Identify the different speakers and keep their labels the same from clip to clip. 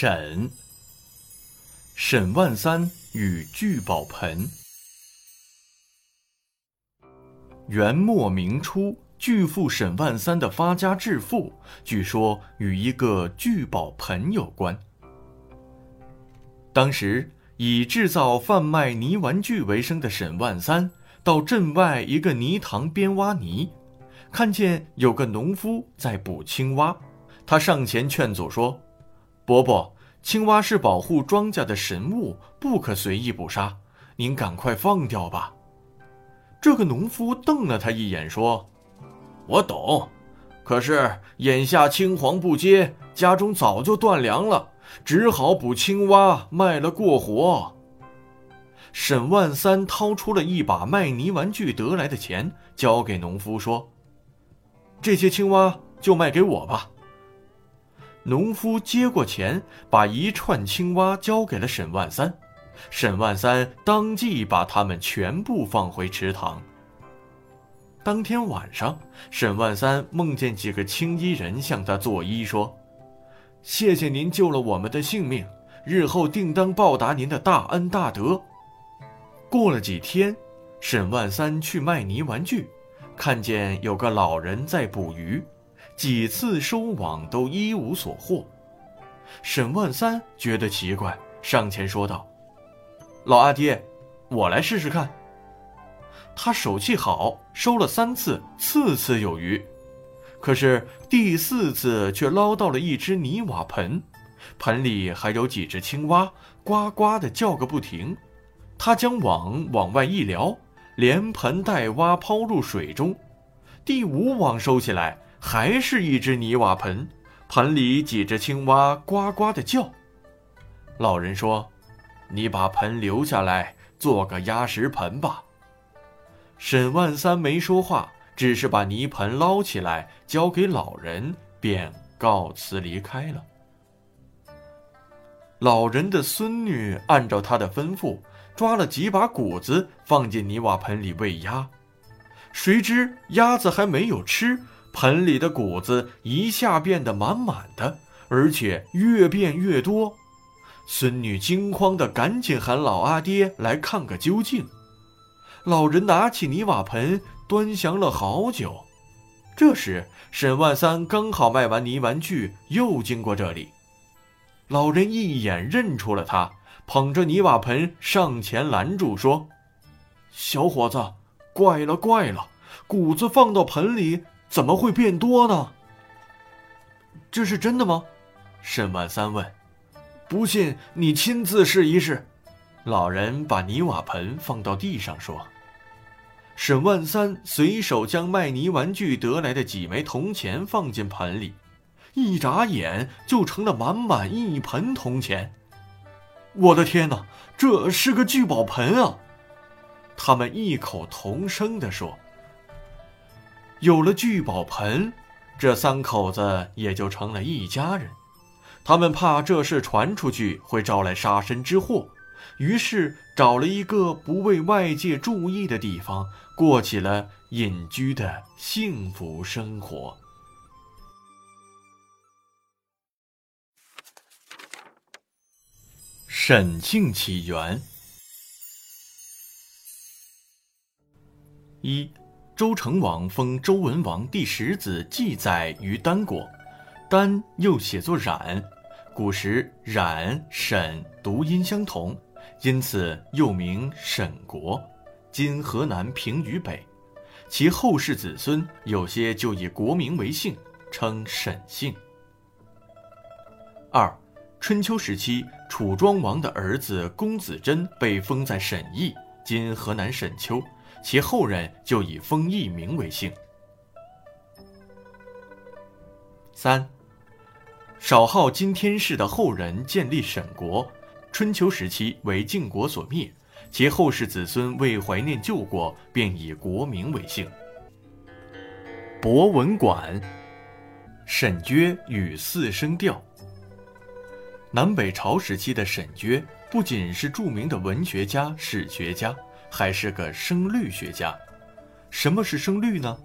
Speaker 1: 沈沈万三与聚宝盆。元末明初，巨富沈万三的发家致富，据说与一个聚宝盆有关。当时以制造贩卖泥玩具为生的沈万三，到镇外一个泥塘边挖泥，看见有个农夫在捕青蛙，他上前劝阻说。伯伯，青蛙是保护庄稼的神物，不可随意捕杀。您赶快放掉吧。这个农夫瞪了他一眼，说：“我懂，可是眼下青黄不接，家中早就断粮了，只好捕青蛙卖了过活。”沈万三掏出了一把卖泥玩具得来的钱，交给农夫说：“这些青蛙就卖给我吧。”农夫接过钱，把一串青蛙交给了沈万三。沈万三当即把它们全部放回池塘。当天晚上，沈万三梦见几个青衣人向他作揖，说：“谢谢您救了我们的性命，日后定当报答您的大恩大德。”过了几天，沈万三去卖泥玩具，看见有个老人在捕鱼。几次收网都一无所获，沈万三觉得奇怪，上前说道：“老阿爹，我来试试看。”他手气好，收了三次，次次有余。可是第四次却捞到了一只泥瓦盆，盆里还有几只青蛙，呱呱的叫个不停。他将网往外一撩，连盆带蛙抛入水中。第五网收起来。还是一只泥瓦盆，盆里几只青蛙呱呱的叫。老人说：“你把盆留下来，做个压石盆吧。”沈万三没说话，只是把泥盆捞起来交给老人，便告辞离开了。老人的孙女按照他的吩咐，抓了几把谷子放进泥瓦盆里喂鸭，谁知鸭子还没有吃。盆里的谷子一下变得满满的，而且越变越多。孙女惊慌的赶紧喊老阿爹来看个究竟。老人拿起泥瓦盆，端详了好久。这时，沈万三刚好卖完泥玩具，又经过这里。老人一眼认出了他，捧着泥瓦盆上前拦住，说：“小伙子，怪了怪了，谷子放到盆里。”怎么会变多呢？这是真的吗？沈万三问。不信，你亲自试一试。老人把泥瓦盆放到地上说。沈万三随手将卖泥玩具得来的几枚铜钱放进盆里，一眨眼就成了满满一盆铜钱。我的天哪，这是个聚宝盆啊！他们异口同声地说。有了聚宝盆，这三口子也就成了一家人。他们怕这事传出去会招来杀身之祸，于是找了一个不为外界注意的地方，过起了隐居的幸福生活。沈庆起源一。周成王封周文王第十子季载于丹国，丹又写作冉，古时冉、沈读音相同，因此又名沈国，今河南平舆北。其后世子孙有些就以国名为姓，称沈姓。二，春秋时期楚庄王的儿子公子真被封在沈邑，今河南沈丘。其后人就以封邑名为姓。三，少昊今天氏的后人建立沈国，春秋时期为晋国所灭，其后世子孙为怀念旧国，便以国名为姓。博文馆，沈约与四声调。南北朝时期的沈约不仅是著名的文学家、史学家。还是个声律学家。什么是声律呢？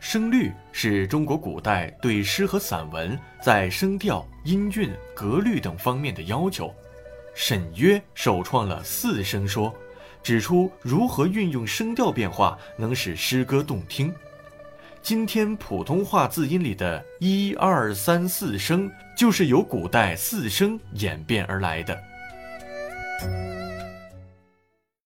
Speaker 1: 声律是中国古代对诗和散文在声调、音韵、格律等方面的要求。沈约首创了四声说，指出如何运用声调变化能使诗歌动听。今天普通话字音里的一二三四声，就是由古代四声演变而来的。